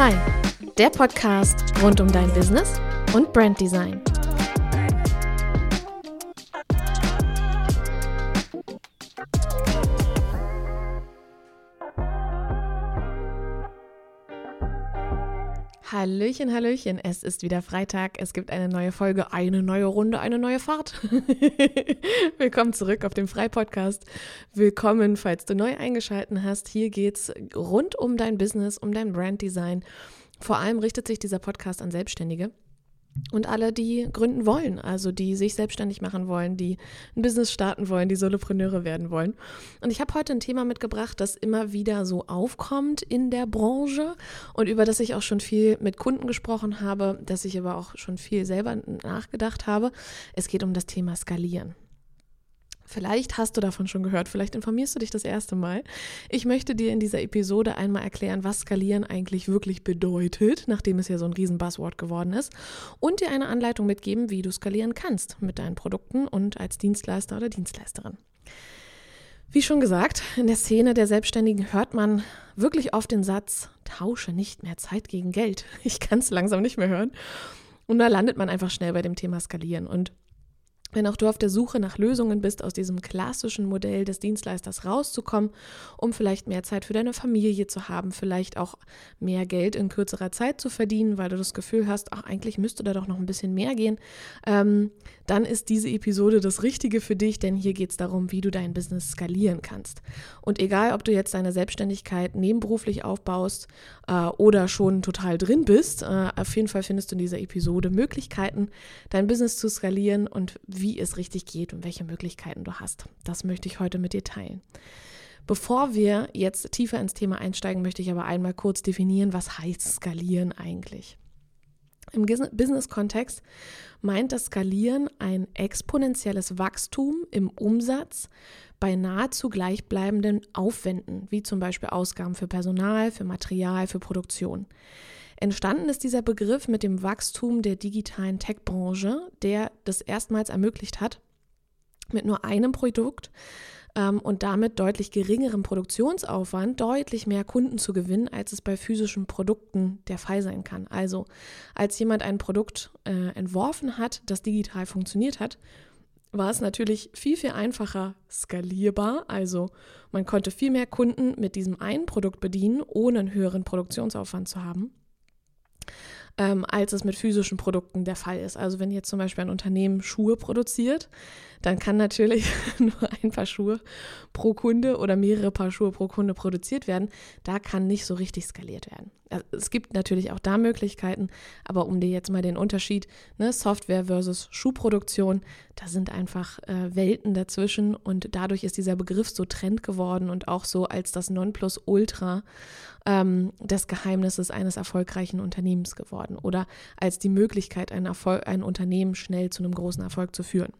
Frei, der Podcast rund um dein Business und Branddesign. Hallöchen, Hallöchen, es ist wieder Freitag, es gibt eine neue Folge, eine neue Runde, eine neue Fahrt. Willkommen zurück auf dem Frei-Podcast. Willkommen, falls du neu eingeschaltet hast. Hier geht es rund um dein Business, um dein Branddesign. Vor allem richtet sich dieser Podcast an Selbstständige und alle, die gründen wollen, also die sich selbstständig machen wollen, die ein Business starten wollen, die Solopreneure werden wollen. Und ich habe heute ein Thema mitgebracht, das immer wieder so aufkommt in der Branche und über das ich auch schon viel mit Kunden gesprochen habe, das ich aber auch schon viel selber nachgedacht habe. Es geht um das Thema Skalieren. Vielleicht hast du davon schon gehört, vielleicht informierst du dich das erste Mal. Ich möchte dir in dieser Episode einmal erklären, was Skalieren eigentlich wirklich bedeutet, nachdem es ja so ein riesen Buzzword geworden ist, und dir eine Anleitung mitgeben, wie du skalieren kannst mit deinen Produkten und als Dienstleister oder Dienstleisterin. Wie schon gesagt, in der Szene der Selbstständigen hört man wirklich oft den Satz, tausche nicht mehr Zeit gegen Geld. Ich kann es langsam nicht mehr hören. Und da landet man einfach schnell bei dem Thema Skalieren. Und wenn auch du auf der Suche nach Lösungen bist, aus diesem klassischen Modell des Dienstleisters rauszukommen, um vielleicht mehr Zeit für deine Familie zu haben, vielleicht auch mehr Geld in kürzerer Zeit zu verdienen, weil du das Gefühl hast, ach, eigentlich müsste da doch noch ein bisschen mehr gehen, ähm, dann ist diese Episode das Richtige für dich, denn hier geht es darum, wie du dein Business skalieren kannst. Und egal, ob du jetzt deine Selbstständigkeit nebenberuflich aufbaust äh, oder schon total drin bist, äh, auf jeden Fall findest du in dieser Episode Möglichkeiten, dein Business zu skalieren und wie es richtig geht und welche Möglichkeiten du hast. Das möchte ich heute mit dir teilen. Bevor wir jetzt tiefer ins Thema einsteigen, möchte ich aber einmal kurz definieren, was heißt skalieren eigentlich. Im Business-Kontext meint das Skalieren ein exponentielles Wachstum im Umsatz bei nahezu gleichbleibenden Aufwänden, wie zum Beispiel Ausgaben für Personal, für Material, für Produktion. Entstanden ist dieser Begriff mit dem Wachstum der digitalen Tech-Branche, der das erstmals ermöglicht hat, mit nur einem Produkt ähm, und damit deutlich geringerem Produktionsaufwand deutlich mehr Kunden zu gewinnen, als es bei physischen Produkten der Fall sein kann. Also als jemand ein Produkt äh, entworfen hat, das digital funktioniert hat, war es natürlich viel, viel einfacher skalierbar. Also man konnte viel mehr Kunden mit diesem einen Produkt bedienen, ohne einen höheren Produktionsaufwand zu haben ähm, als es mit physischen Produkten der Fall ist. Also wenn jetzt zum Beispiel ein Unternehmen Schuhe produziert, dann kann natürlich nur ein Paar Schuhe pro Kunde oder mehrere Paar Schuhe pro Kunde produziert werden. Da kann nicht so richtig skaliert werden. Also es gibt natürlich auch da Möglichkeiten, aber um dir jetzt mal den Unterschied, ne, Software versus Schuhproduktion, da sind einfach äh, Welten dazwischen und dadurch ist dieser Begriff so Trend geworden und auch so als das Nonplusultra ähm, des Geheimnisses eines erfolgreichen Unternehmens geworden oder als die Möglichkeit, ein, Erfolg, ein Unternehmen schnell zu einem großen Erfolg zu führen.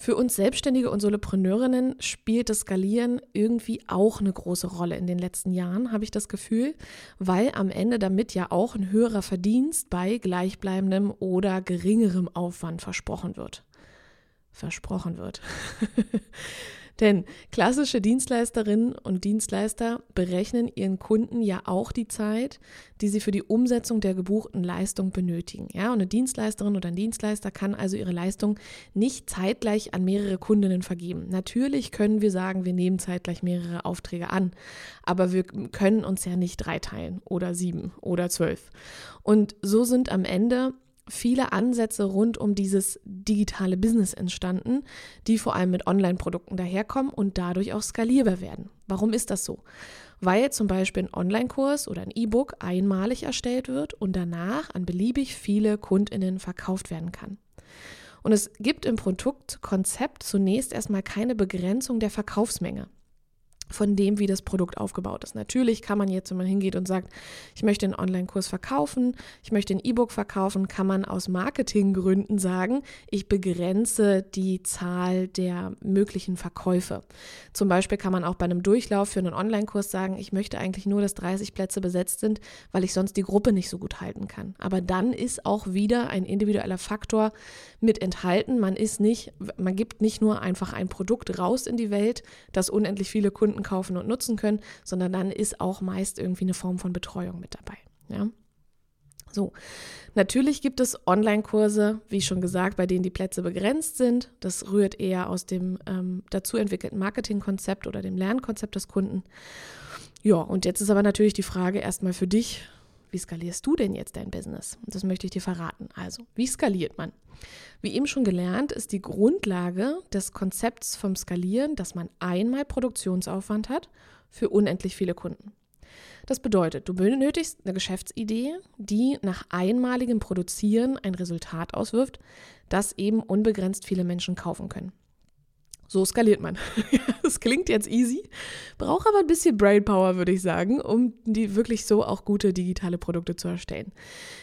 Für uns Selbstständige und Solopreneurinnen spielt das Skalieren irgendwie auch eine große Rolle in den letzten Jahren, habe ich das Gefühl, weil am Ende damit ja auch ein höherer Verdienst bei gleichbleibendem oder geringerem Aufwand versprochen wird. Versprochen wird. Denn klassische Dienstleisterinnen und Dienstleister berechnen ihren Kunden ja auch die Zeit, die sie für die Umsetzung der gebuchten Leistung benötigen. Ja, und eine Dienstleisterin oder ein Dienstleister kann also ihre Leistung nicht zeitgleich an mehrere Kundinnen vergeben. Natürlich können wir sagen, wir nehmen zeitgleich mehrere Aufträge an, aber wir können uns ja nicht drei teilen oder sieben oder zwölf. Und so sind am Ende viele Ansätze rund um dieses digitale Business entstanden, die vor allem mit Online-Produkten daherkommen und dadurch auch skalierbar werden. Warum ist das so? Weil zum Beispiel ein Online-Kurs oder ein E-Book einmalig erstellt wird und danach an beliebig viele Kundinnen verkauft werden kann. Und es gibt im Produktkonzept zunächst erstmal keine Begrenzung der Verkaufsmenge von dem, wie das Produkt aufgebaut ist. Natürlich kann man jetzt, wenn man hingeht und sagt, ich möchte einen Online-Kurs verkaufen, ich möchte ein E-Book verkaufen, kann man aus Marketinggründen sagen, ich begrenze die Zahl der möglichen Verkäufe. Zum Beispiel kann man auch bei einem Durchlauf für einen Online-Kurs sagen, ich möchte eigentlich nur, dass 30 Plätze besetzt sind, weil ich sonst die Gruppe nicht so gut halten kann. Aber dann ist auch wieder ein individueller Faktor mit enthalten. Man ist nicht, man gibt nicht nur einfach ein Produkt raus in die Welt, das unendlich viele Kunden Kunden kaufen und nutzen können, sondern dann ist auch meist irgendwie eine Form von Betreuung mit dabei. Ja. So, natürlich gibt es Online-Kurse, wie schon gesagt, bei denen die Plätze begrenzt sind. Das rührt eher aus dem ähm, dazu entwickelten Marketingkonzept oder dem Lernkonzept des Kunden. Ja, und jetzt ist aber natürlich die Frage erstmal für dich, wie skalierst du denn jetzt dein Business? Und das möchte ich dir verraten. Also, wie skaliert man? Wie eben schon gelernt, ist die Grundlage des Konzepts vom Skalieren, dass man einmal Produktionsaufwand hat für unendlich viele Kunden. Das bedeutet, du benötigst eine Geschäftsidee, die nach einmaligem Produzieren ein Resultat auswirft, das eben unbegrenzt viele Menschen kaufen können. So skaliert man. das klingt jetzt easy, braucht aber ein bisschen Brainpower, würde ich sagen, um die wirklich so auch gute digitale Produkte zu erstellen.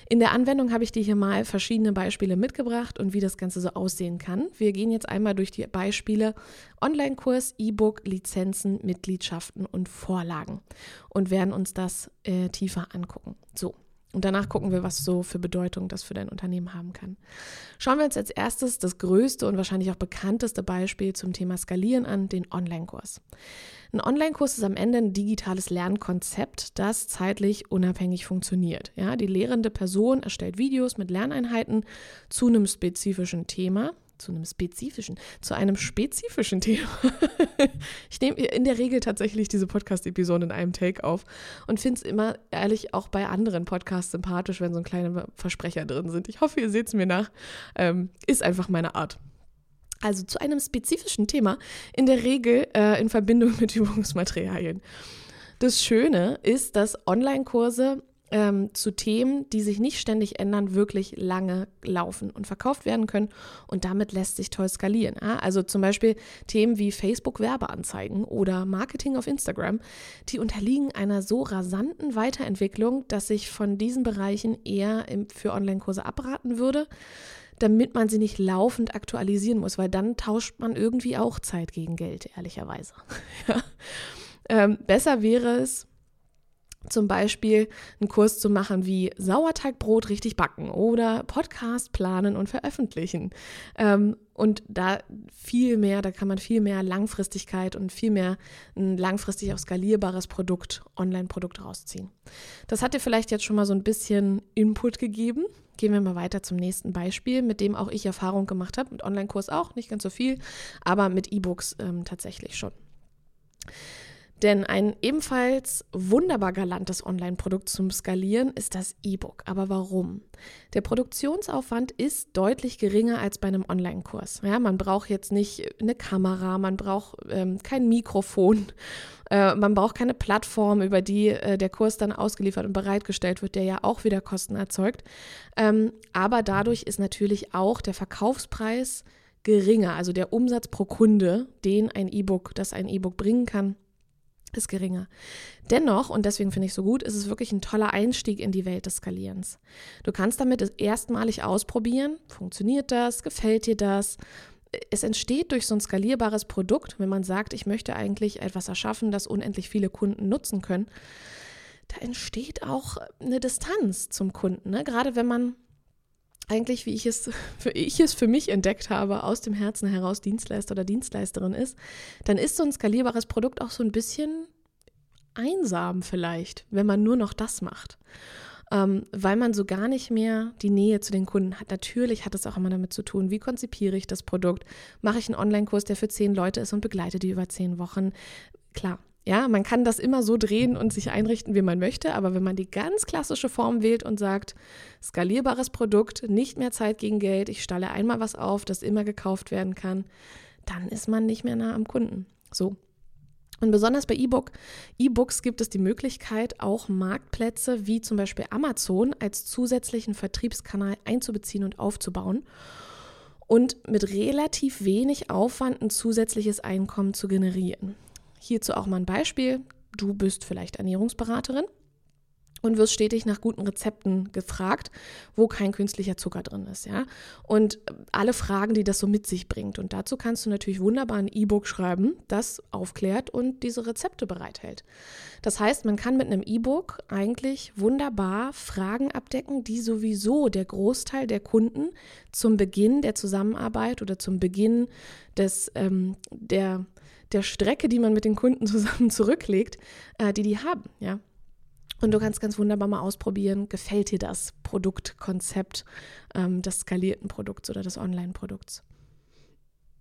In der Anwendung habe ich dir hier mal verschiedene Beispiele mitgebracht und wie das Ganze so aussehen kann. Wir gehen jetzt einmal durch die Beispiele Online-Kurs, E-Book, Lizenzen, Mitgliedschaften und Vorlagen und werden uns das äh, tiefer angucken. So, und danach gucken wir, was so für Bedeutung das für dein Unternehmen haben kann. Schauen wir uns als erstes das größte und wahrscheinlich auch bekannteste Beispiel zum Thema Skalieren an, den Online-Kurs. Ein Online-Kurs ist am Ende ein digitales Lernkonzept, das zeitlich unabhängig funktioniert. Ja, die lehrende Person erstellt Videos mit Lerneinheiten zu einem spezifischen Thema zu einem spezifischen, zu einem spezifischen Thema. ich nehme in der Regel tatsächlich diese Podcast-Episode in einem Take auf und finde es immer ehrlich auch bei anderen Podcasts sympathisch, wenn so kleine Versprecher drin sind. Ich hoffe, ihr seht es mir nach. Ähm, ist einfach meine Art. Also zu einem spezifischen Thema, in der Regel äh, in Verbindung mit Übungsmaterialien. Das Schöne ist, dass Online-Kurse ähm, zu Themen, die sich nicht ständig ändern, wirklich lange laufen und verkauft werden können. Und damit lässt sich toll skalieren. Ja? Also zum Beispiel Themen wie Facebook-Werbeanzeigen oder Marketing auf Instagram, die unterliegen einer so rasanten Weiterentwicklung, dass ich von diesen Bereichen eher im, für Online-Kurse abraten würde damit man sie nicht laufend aktualisieren muss, weil dann tauscht man irgendwie auch Zeit gegen Geld, ehrlicherweise. ja. ähm, besser wäre es, zum Beispiel einen Kurs zu machen wie Sauerteigbrot richtig backen oder Podcast planen und veröffentlichen. Ähm, und da viel mehr, da kann man viel mehr Langfristigkeit und viel mehr ein langfristig auch skalierbares Produkt, Online-Produkt rausziehen. Das hat dir vielleicht jetzt schon mal so ein bisschen Input gegeben. Gehen wir mal weiter zum nächsten Beispiel, mit dem auch ich Erfahrung gemacht habe. Mit Online-Kurs auch, nicht ganz so viel, aber mit E-Books ähm, tatsächlich schon. Denn ein ebenfalls wunderbar galantes Online-Produkt zum Skalieren ist das E-Book. Aber warum? Der Produktionsaufwand ist deutlich geringer als bei einem Online-Kurs. Ja, man braucht jetzt nicht eine Kamera, man braucht ähm, kein Mikrofon, äh, man braucht keine Plattform, über die äh, der Kurs dann ausgeliefert und bereitgestellt wird, der ja auch wieder Kosten erzeugt. Ähm, aber dadurch ist natürlich auch der Verkaufspreis geringer, also der Umsatz pro Kunde, den ein E-Book, das ein E-Book bringen kann, ist geringer. Dennoch, und deswegen finde ich es so gut, ist es wirklich ein toller Einstieg in die Welt des Skalierens. Du kannst damit erstmalig ausprobieren, funktioniert das, gefällt dir das? Es entsteht durch so ein skalierbares Produkt, wenn man sagt, ich möchte eigentlich etwas erschaffen, das unendlich viele Kunden nutzen können. Da entsteht auch eine Distanz zum Kunden. Ne? Gerade wenn man eigentlich, wie ich es, für ich es für mich entdeckt habe, aus dem Herzen heraus Dienstleister oder Dienstleisterin ist, dann ist so ein skalierbares Produkt auch so ein bisschen einsam vielleicht, wenn man nur noch das macht. Ähm, weil man so gar nicht mehr die Nähe zu den Kunden hat. Natürlich hat es auch immer damit zu tun, wie konzipiere ich das Produkt? Mache ich einen Online-Kurs, der für zehn Leute ist und begleite die über zehn Wochen? Klar, ja, man kann das immer so drehen und sich einrichten, wie man möchte, aber wenn man die ganz klassische Form wählt und sagt, skalierbares Produkt, nicht mehr Zeit gegen Geld, ich stalle einmal was auf, das immer gekauft werden kann, dann ist man nicht mehr nah am Kunden. So. Und besonders bei E-Book, E-Books gibt es die Möglichkeit, auch Marktplätze wie zum Beispiel Amazon als zusätzlichen Vertriebskanal einzubeziehen und aufzubauen und mit relativ wenig Aufwand ein zusätzliches Einkommen zu generieren. Hierzu auch mal ein Beispiel. Du bist vielleicht Ernährungsberaterin und wirst stetig nach guten Rezepten gefragt, wo kein künstlicher Zucker drin ist, ja? Und alle Fragen, die das so mit sich bringt. Und dazu kannst du natürlich wunderbar ein E-Book schreiben, das aufklärt und diese Rezepte bereithält. Das heißt, man kann mit einem E-Book eigentlich wunderbar Fragen abdecken, die sowieso der Großteil der Kunden zum Beginn der Zusammenarbeit oder zum Beginn des, ähm, der der Strecke, die man mit den Kunden zusammen zurücklegt, äh, die die haben, ja. Und du kannst ganz wunderbar mal ausprobieren, gefällt dir das Produktkonzept ähm, des skalierten Produkts oder des Online-Produkts.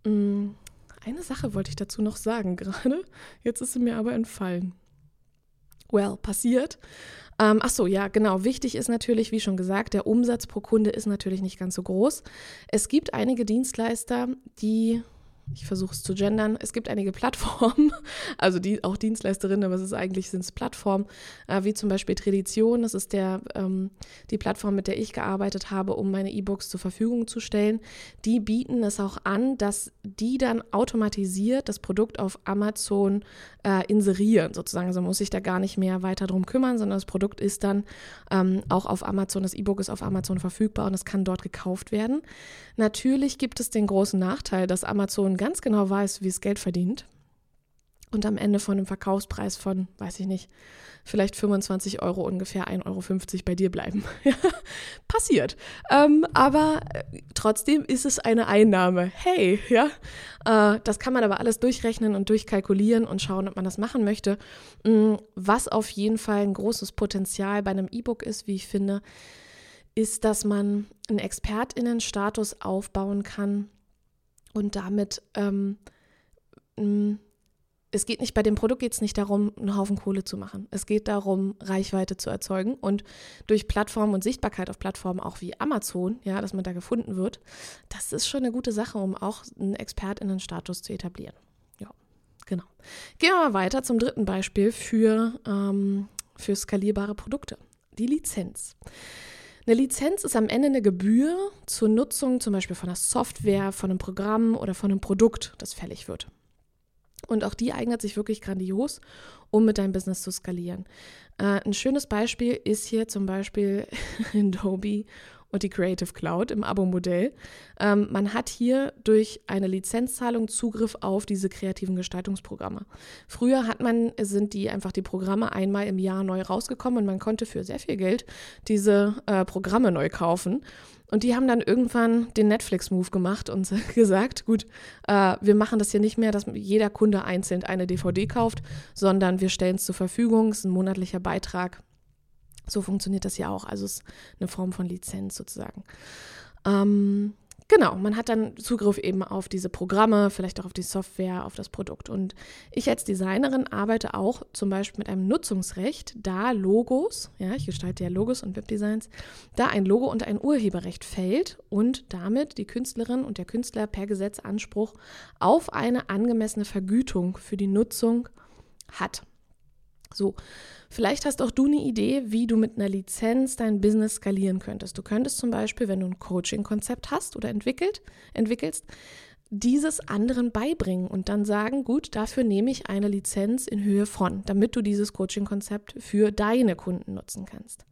Mm, eine Sache wollte ich dazu noch sagen gerade, jetzt ist sie mir aber entfallen. Well, passiert. Ähm, ach so, ja, genau. Wichtig ist natürlich, wie schon gesagt, der Umsatz pro Kunde ist natürlich nicht ganz so groß. Es gibt einige Dienstleister, die ich versuche es zu gendern. Es gibt einige Plattformen, also die, auch Dienstleisterinnen, aber es ist eigentlich sind es Plattformen, äh, wie zum Beispiel Tradition. Das ist der, ähm, die Plattform, mit der ich gearbeitet habe, um meine E-Books zur Verfügung zu stellen. Die bieten es auch an, dass die dann automatisiert das Produkt auf Amazon äh, inserieren, sozusagen. Also man muss sich da gar nicht mehr weiter drum kümmern, sondern das Produkt ist dann ähm, auch auf Amazon, das E-Book ist auf Amazon verfügbar und es kann dort gekauft werden. Natürlich gibt es den großen Nachteil, dass Amazon ganz genau weiß, wie es Geld verdient und am Ende von einem Verkaufspreis von, weiß ich nicht, vielleicht 25 Euro ungefähr 1,50 Euro bei dir bleiben. Passiert. Ähm, aber äh, trotzdem ist es eine Einnahme. Hey, ja. Äh, das kann man aber alles durchrechnen und durchkalkulieren und schauen, ob man das machen möchte. Mm, was auf jeden Fall ein großes Potenzial bei einem E-Book ist, wie ich finde, ist, dass man einen ExpertInnen-Status aufbauen kann und damit ähm, es geht nicht bei dem Produkt geht es nicht darum, einen Haufen Kohle zu machen. Es geht darum, Reichweite zu erzeugen und durch Plattformen und Sichtbarkeit auf Plattformen auch wie Amazon, ja, dass man da gefunden wird, das ist schon eine gute Sache, um auch einen ExpertInnen-Status zu etablieren. Ja, genau. Gehen wir mal weiter zum dritten Beispiel für, ähm, für skalierbare Produkte. Die Lizenz. Eine Lizenz ist am Ende eine Gebühr zur Nutzung zum Beispiel von einer Software, von einem Programm oder von einem Produkt, das fällig wird. Und auch die eignet sich wirklich grandios, um mit deinem Business zu skalieren. Äh, ein schönes Beispiel ist hier zum Beispiel Adobe und die Creative Cloud im Abo-Modell. Ähm, man hat hier durch eine Lizenzzahlung Zugriff auf diese kreativen Gestaltungsprogramme. Früher hat man, sind die einfach die Programme einmal im Jahr neu rausgekommen und man konnte für sehr viel Geld diese äh, Programme neu kaufen. Und die haben dann irgendwann den Netflix-Move gemacht und gesagt, gut, äh, wir machen das hier nicht mehr, dass jeder Kunde einzeln eine DVD kauft, sondern wir stellen es zur Verfügung, es ist ein monatlicher Beitrag so funktioniert das ja auch. Also es ist eine Form von Lizenz sozusagen. Ähm, genau, man hat dann Zugriff eben auf diese Programme, vielleicht auch auf die Software, auf das Produkt. Und ich als Designerin arbeite auch zum Beispiel mit einem Nutzungsrecht, da Logos, ja, ich gestalte ja Logos und Webdesigns, da ein Logo unter ein Urheberrecht fällt und damit die Künstlerin und der Künstler per Gesetz Anspruch auf eine angemessene Vergütung für die Nutzung hat. So, vielleicht hast auch du eine Idee, wie du mit einer Lizenz dein Business skalieren könntest. Du könntest zum Beispiel, wenn du ein Coaching-Konzept hast oder entwickelt, entwickelst, dieses anderen beibringen und dann sagen, gut, dafür nehme ich eine Lizenz in Höhe von, damit du dieses Coaching-Konzept für deine Kunden nutzen kannst.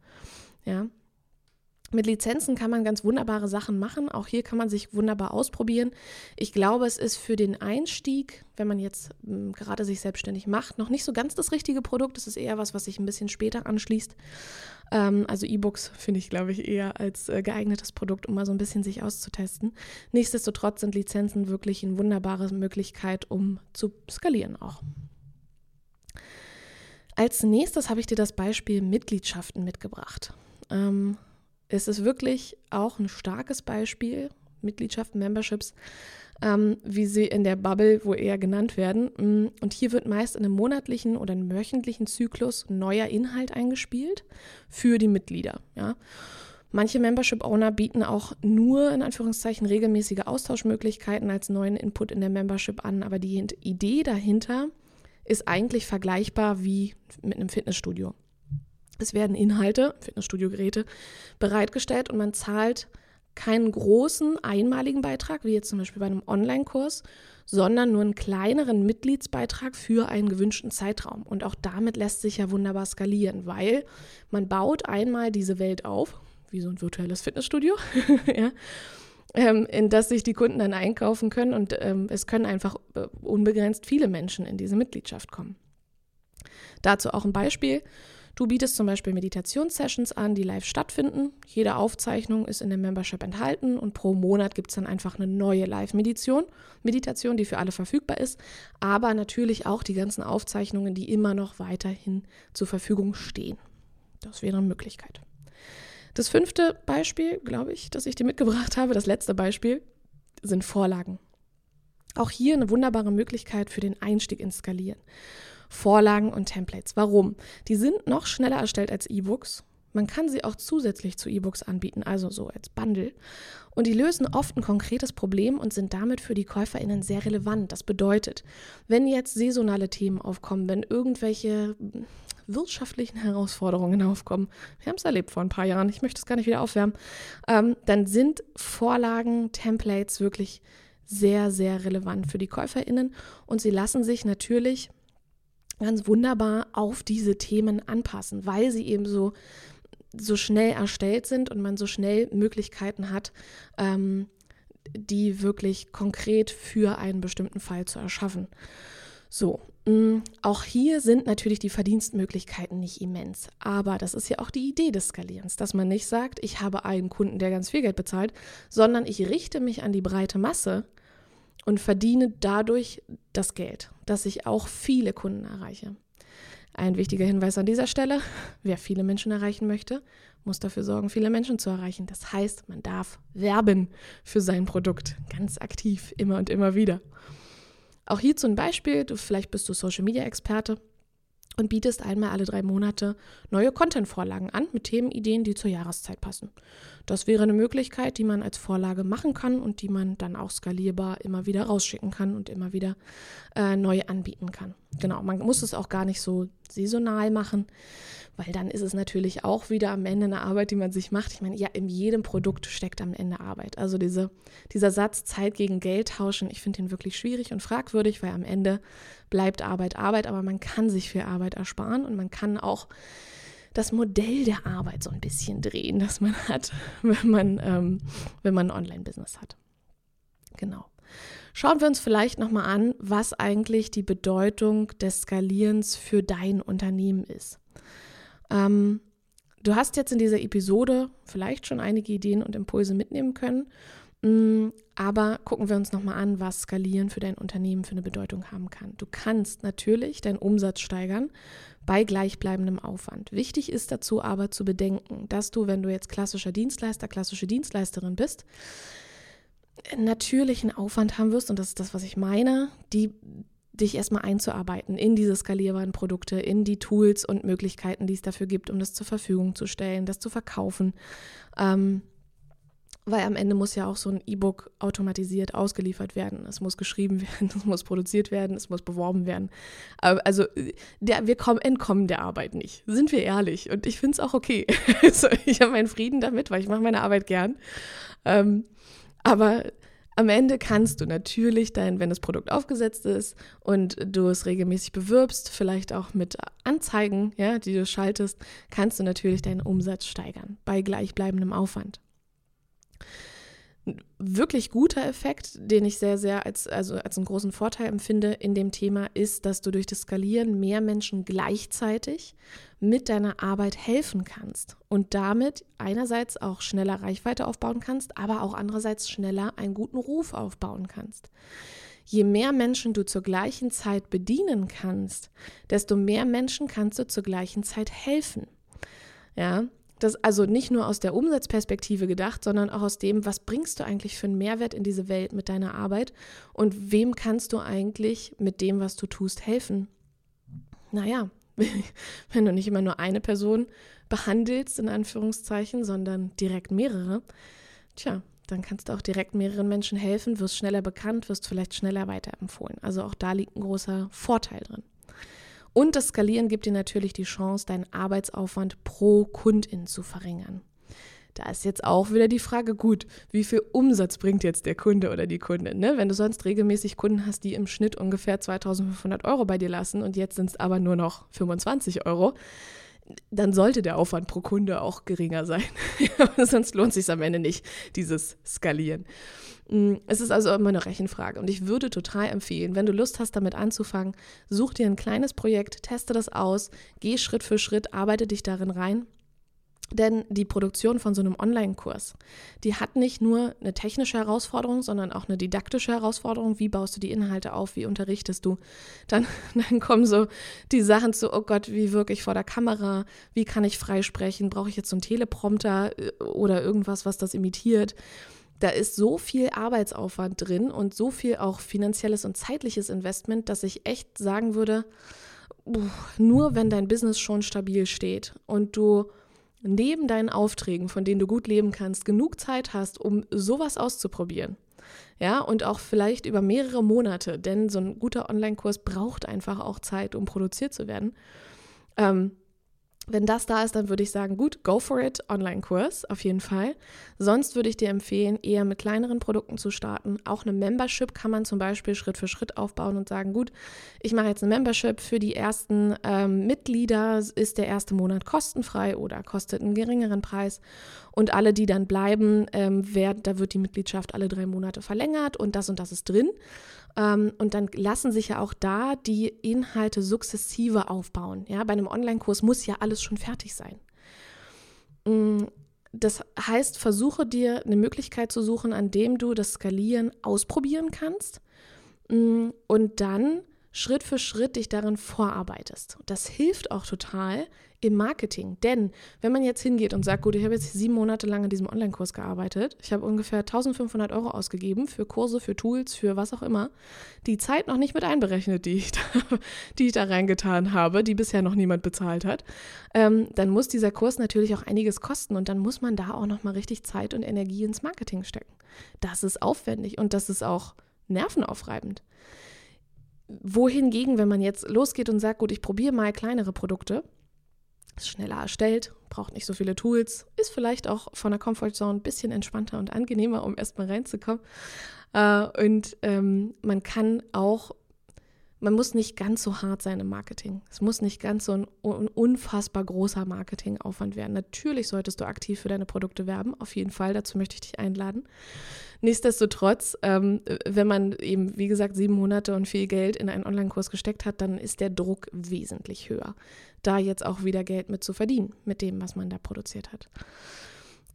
Ja, mit Lizenzen kann man ganz wunderbare Sachen machen. Auch hier kann man sich wunderbar ausprobieren. Ich glaube, es ist für den Einstieg, wenn man jetzt hm, gerade sich selbstständig macht, noch nicht so ganz das richtige Produkt. Es ist eher was, was sich ein bisschen später anschließt. Ähm, also E-Books finde ich, glaube ich, eher als äh, geeignetes Produkt, um mal so ein bisschen sich auszutesten. Nichtsdestotrotz sind Lizenzen wirklich eine wunderbare Möglichkeit, um zu skalieren auch. Als nächstes habe ich dir das Beispiel Mitgliedschaften mitgebracht. Ähm, es ist wirklich auch ein starkes Beispiel, Mitgliedschaften, Memberships, ähm, wie sie in der Bubble wo eher genannt werden. Mm, und hier wird meist in einem monatlichen oder einem wöchentlichen Zyklus neuer Inhalt eingespielt für die Mitglieder. Ja. Manche Membership-Owner bieten auch nur in Anführungszeichen regelmäßige Austauschmöglichkeiten als neuen Input in der Membership an, aber die Idee dahinter ist eigentlich vergleichbar wie mit einem Fitnessstudio. Es werden Inhalte, Fitnessstudio-Geräte, bereitgestellt und man zahlt keinen großen einmaligen Beitrag, wie jetzt zum Beispiel bei einem Online-Kurs, sondern nur einen kleineren Mitgliedsbeitrag für einen gewünschten Zeitraum. Und auch damit lässt sich ja wunderbar skalieren, weil man baut einmal diese Welt auf, wie so ein virtuelles Fitnessstudio, ja, ähm, in das sich die Kunden dann einkaufen können und ähm, es können einfach äh, unbegrenzt viele Menschen in diese Mitgliedschaft kommen. Dazu auch ein Beispiel. Du bietest zum Beispiel Meditationssessions an, die live stattfinden. Jede Aufzeichnung ist in der Membership enthalten und pro Monat gibt es dann einfach eine neue Live-Meditation, Meditation, die für alle verfügbar ist, aber natürlich auch die ganzen Aufzeichnungen, die immer noch weiterhin zur Verfügung stehen. Das wäre eine Möglichkeit. Das fünfte Beispiel, glaube ich, das ich dir mitgebracht habe, das letzte Beispiel, sind Vorlagen. Auch hier eine wunderbare Möglichkeit für den Einstieg ins Skalieren. Vorlagen und Templates. Warum? Die sind noch schneller erstellt als E-Books. Man kann sie auch zusätzlich zu E-Books anbieten, also so als Bundle. Und die lösen oft ein konkretes Problem und sind damit für die KäuferInnen sehr relevant. Das bedeutet, wenn jetzt saisonale Themen aufkommen, wenn irgendwelche wirtschaftlichen Herausforderungen aufkommen, wir haben es erlebt vor ein paar Jahren, ich möchte es gar nicht wieder aufwärmen, ähm, dann sind Vorlagen, Templates wirklich sehr, sehr relevant für die KäuferInnen und sie lassen sich natürlich ganz wunderbar auf diese Themen anpassen, weil sie eben so, so schnell erstellt sind und man so schnell Möglichkeiten hat, ähm, die wirklich konkret für einen bestimmten Fall zu erschaffen. So, mm, auch hier sind natürlich die Verdienstmöglichkeiten nicht immens. Aber das ist ja auch die Idee des Skalierens, dass man nicht sagt, ich habe einen Kunden, der ganz viel Geld bezahlt, sondern ich richte mich an die breite Masse und verdiene dadurch das Geld, dass ich auch viele Kunden erreiche. Ein wichtiger Hinweis an dieser Stelle, wer viele Menschen erreichen möchte, muss dafür sorgen, viele Menschen zu erreichen. Das heißt, man darf werben für sein Produkt, ganz aktiv, immer und immer wieder. Auch hierzu ein Beispiel, du, vielleicht bist du Social-Media-Experte und bietest einmal alle drei Monate neue Content-Vorlagen an mit Themenideen, die zur Jahreszeit passen. Das wäre eine Möglichkeit, die man als Vorlage machen kann und die man dann auch skalierbar immer wieder rausschicken kann und immer wieder äh, neu anbieten kann. Genau, man muss es auch gar nicht so saisonal machen weil dann ist es natürlich auch wieder am Ende eine Arbeit, die man sich macht. Ich meine, ja, in jedem Produkt steckt am Ende Arbeit. Also diese, dieser Satz Zeit gegen Geld tauschen, ich finde den wirklich schwierig und fragwürdig, weil am Ende bleibt Arbeit Arbeit, aber man kann sich viel Arbeit ersparen und man kann auch das Modell der Arbeit so ein bisschen drehen, das man hat, wenn man, ähm, wenn man ein Online-Business hat. Genau. Schauen wir uns vielleicht nochmal an, was eigentlich die Bedeutung des Skalierens für dein Unternehmen ist. Ähm, du hast jetzt in dieser Episode vielleicht schon einige Ideen und Impulse mitnehmen können. Mm, aber gucken wir uns nochmal an, was Skalieren für dein Unternehmen für eine Bedeutung haben kann. Du kannst natürlich deinen Umsatz steigern bei gleichbleibendem Aufwand. Wichtig ist dazu aber zu bedenken, dass du, wenn du jetzt klassischer Dienstleister, klassische Dienstleisterin bist, natürlich einen Aufwand haben wirst, und das ist das, was ich meine, die dich erstmal einzuarbeiten in diese skalierbaren Produkte, in die Tools und Möglichkeiten, die es dafür gibt, um das zur Verfügung zu stellen, das zu verkaufen. Ähm, weil am Ende muss ja auch so ein E-Book automatisiert ausgeliefert werden. Es muss geschrieben werden, es muss produziert werden, es muss beworben werden. also der, wir kommen, entkommen der Arbeit nicht. Sind wir ehrlich? Und ich finde es auch okay. also, ich habe meinen Frieden damit, weil ich mache meine Arbeit gern. Ähm, aber am Ende kannst du natürlich dein, wenn das Produkt aufgesetzt ist und du es regelmäßig bewirbst, vielleicht auch mit Anzeigen, ja, die du schaltest, kannst du natürlich deinen Umsatz steigern bei gleichbleibendem Aufwand wirklich guter Effekt, den ich sehr, sehr als, also als einen großen Vorteil empfinde in dem Thema, ist, dass du durch das Skalieren mehr Menschen gleichzeitig mit deiner Arbeit helfen kannst und damit einerseits auch schneller Reichweite aufbauen kannst, aber auch andererseits schneller einen guten Ruf aufbauen kannst. Je mehr Menschen du zur gleichen Zeit bedienen kannst, desto mehr Menschen kannst du zur gleichen Zeit helfen. Ja, das also nicht nur aus der Umsatzperspektive gedacht, sondern auch aus dem, was bringst du eigentlich für einen Mehrwert in diese Welt mit deiner Arbeit und wem kannst du eigentlich mit dem, was du tust, helfen? Naja, wenn du nicht immer nur eine Person behandelst, in Anführungszeichen, sondern direkt mehrere, tja, dann kannst du auch direkt mehreren Menschen helfen, wirst schneller bekannt, wirst vielleicht schneller weiterempfohlen. Also auch da liegt ein großer Vorteil drin. Und das Skalieren gibt dir natürlich die Chance, deinen Arbeitsaufwand pro Kundin zu verringern. Da ist jetzt auch wieder die Frage, gut, wie viel Umsatz bringt jetzt der Kunde oder die Kundin? Ne? Wenn du sonst regelmäßig Kunden hast, die im Schnitt ungefähr 2500 Euro bei dir lassen und jetzt sind es aber nur noch 25 Euro, dann sollte der Aufwand pro Kunde auch geringer sein. sonst lohnt sich am Ende nicht, dieses Skalieren. Mm, es ist also immer eine Rechenfrage und ich würde total empfehlen, wenn du Lust hast, damit anzufangen, such dir ein kleines Projekt, teste das aus, geh Schritt für Schritt, arbeite dich darin rein denn die Produktion von so einem Online-Kurs, die hat nicht nur eine technische Herausforderung, sondern auch eine didaktische Herausforderung. Wie baust du die Inhalte auf? Wie unterrichtest du? Dann, dann kommen so die Sachen zu, oh Gott, wie wirke ich vor der Kamera? Wie kann ich freisprechen? Brauche ich jetzt so einen Teleprompter äh, oder irgendwas, was das imitiert? Da ist so viel Arbeitsaufwand drin und so viel auch finanzielles und zeitliches Investment, dass ich echt sagen würde, nur wenn dein Business schon stabil steht und du neben deinen Aufträgen, von denen du gut leben kannst, genug Zeit hast, um sowas auszuprobieren. Ja, und auch vielleicht über mehrere Monate, denn so ein guter Online-Kurs braucht einfach auch Zeit, um produziert zu werden. Ähm, wenn das da ist, dann würde ich sagen, gut, go for it, Online-Kurs auf jeden Fall. Sonst würde ich dir empfehlen, eher mit kleineren Produkten zu starten. Auch eine Membership kann man zum Beispiel Schritt für Schritt aufbauen und sagen, gut, ich mache jetzt eine Membership für die ersten ähm, Mitglieder, ist der erste Monat kostenfrei oder kostet einen geringeren Preis. Und alle, die dann bleiben, ähm, werd, da wird die Mitgliedschaft alle drei Monate verlängert und das und das ist drin. Ähm, und dann lassen sich ja auch da die Inhalte sukzessive aufbauen. Ja, bei einem Online-Kurs muss ja alles schon fertig sein. Mm, das heißt, versuche dir eine Möglichkeit zu suchen, an dem du das Skalieren ausprobieren kannst mm, und dann Schritt für Schritt dich darin vorarbeitest. Das hilft auch total im Marketing, denn wenn man jetzt hingeht und sagt, gut, ich habe jetzt sieben Monate lang an diesem Online-Kurs gearbeitet, ich habe ungefähr 1500 Euro ausgegeben für Kurse, für Tools, für was auch immer, die Zeit noch nicht mit einberechnet, die ich da, die ich da reingetan habe, die bisher noch niemand bezahlt hat, ähm, dann muss dieser Kurs natürlich auch einiges kosten und dann muss man da auch nochmal richtig Zeit und Energie ins Marketing stecken. Das ist aufwendig und das ist auch nervenaufreibend wohingegen, wenn man jetzt losgeht und sagt, gut, ich probiere mal kleinere Produkte, ist schneller erstellt, braucht nicht so viele Tools, ist vielleicht auch von der Comfortzone ein bisschen entspannter und angenehmer, um erstmal reinzukommen. Äh, und ähm, man kann auch man muss nicht ganz so hart sein im Marketing. Es muss nicht ganz so ein unfassbar großer Marketingaufwand werden. Natürlich solltest du aktiv für deine Produkte werben, auf jeden Fall. Dazu möchte ich dich einladen. Nichtsdestotrotz, ähm, wenn man eben, wie gesagt, sieben Monate und viel Geld in einen Online-Kurs gesteckt hat, dann ist der Druck wesentlich höher, da jetzt auch wieder Geld mit zu verdienen, mit dem, was man da produziert hat.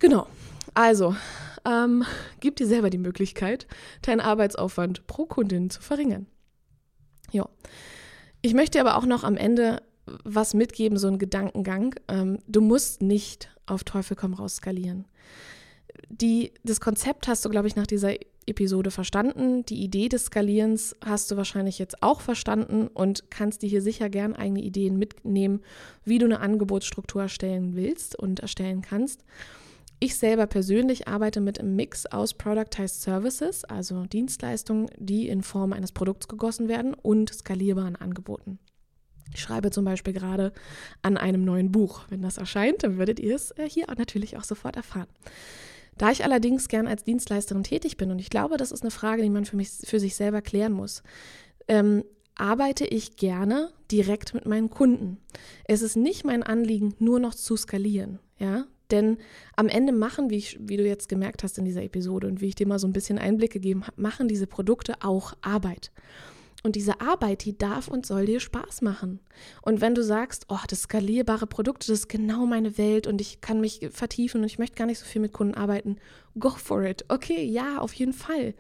Genau. Also, ähm, gib dir selber die Möglichkeit, deinen Arbeitsaufwand pro Kundin zu verringern. Ja. Ich möchte aber auch noch am Ende was mitgeben, so einen Gedankengang. Ähm, du musst nicht auf Teufel komm raus skalieren. Die, das Konzept hast du, glaube ich, nach dieser Episode verstanden. Die Idee des Skalierens hast du wahrscheinlich jetzt auch verstanden und kannst dir hier sicher gern eigene Ideen mitnehmen, wie du eine Angebotsstruktur erstellen willst und erstellen kannst. Ich selber persönlich arbeite mit einem Mix aus Productized Services, also Dienstleistungen, die in Form eines Produkts gegossen werden, und skalierbaren Angeboten. Ich schreibe zum Beispiel gerade an einem neuen Buch. Wenn das erscheint, dann würdet ihr es äh, hier natürlich auch sofort erfahren. Da ich allerdings gern als Dienstleisterin tätig bin, und ich glaube, das ist eine Frage, die man für, mich, für sich selber klären muss, ähm, arbeite ich gerne direkt mit meinen Kunden. Es ist nicht mein Anliegen, nur noch zu skalieren. Ja, denn am Ende machen, wie, ich, wie du jetzt gemerkt hast in dieser Episode und wie ich dir mal so ein bisschen Einblick gegeben habe, machen diese Produkte auch Arbeit. Und diese Arbeit, die darf und soll dir Spaß machen. Und wenn du sagst, oh, das skalierbare Produkt, das ist genau meine Welt und ich kann mich vertiefen und ich möchte gar nicht so viel mit Kunden arbeiten, go for it. Okay, ja, auf jeden Fall.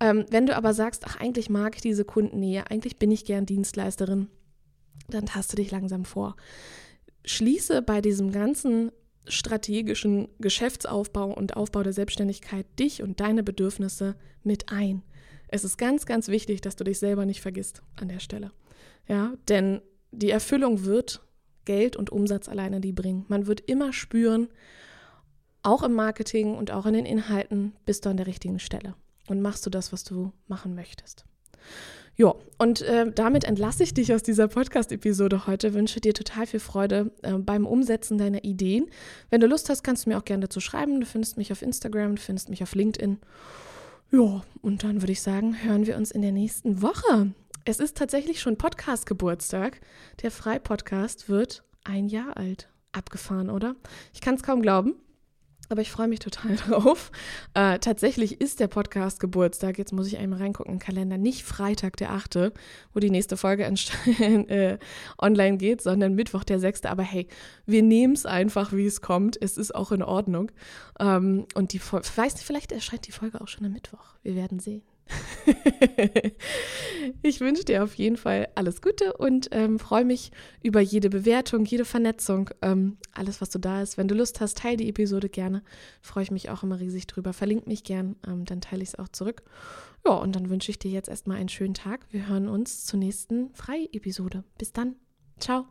Ähm, wenn du aber sagst, ach, eigentlich mag ich diese Kundennähe, eigentlich bin ich gern Dienstleisterin, dann taste dich langsam vor. Schließe bei diesem ganzen strategischen Geschäftsaufbau und Aufbau der Selbstständigkeit dich und deine Bedürfnisse mit ein. Es ist ganz, ganz wichtig, dass du dich selber nicht vergisst an der Stelle. Ja, denn die Erfüllung wird Geld und Umsatz alleine die bringen. Man wird immer spüren, auch im Marketing und auch in den Inhalten bist du an der richtigen Stelle und machst du das, was du machen möchtest. Ja, und äh, damit entlasse ich dich aus dieser Podcast-Episode heute. Wünsche dir total viel Freude äh, beim Umsetzen deiner Ideen. Wenn du Lust hast, kannst du mir auch gerne dazu schreiben. Du findest mich auf Instagram, du findest mich auf LinkedIn. Ja, und dann würde ich sagen, hören wir uns in der nächsten Woche. Es ist tatsächlich schon Podcast-Geburtstag. Der Frei-Podcast wird ein Jahr alt. Abgefahren, oder? Ich kann es kaum glauben. Aber ich freue mich total drauf. Äh, tatsächlich ist der Podcast Geburtstag. Jetzt muss ich einmal reingucken im Kalender. Nicht Freitag, der 8., wo die nächste Folge äh, online geht, sondern Mittwoch, der 6. Aber hey, wir nehmen es einfach, wie es kommt. Es ist auch in Ordnung. Ähm, und die Folge, weiß nicht, vielleicht erscheint die Folge auch schon am Mittwoch. Wir werden sehen. ich wünsche dir auf jeden Fall alles Gute und ähm, freue mich über jede Bewertung, jede Vernetzung, ähm, alles, was so da ist. Wenn du Lust hast, teile die Episode gerne. Freue ich mich auch immer riesig drüber. Verlink mich gern, ähm, dann teile ich es auch zurück. Ja, und dann wünsche ich dir jetzt erstmal einen schönen Tag. Wir hören uns zur nächsten Frei-Episode. Bis dann. Ciao.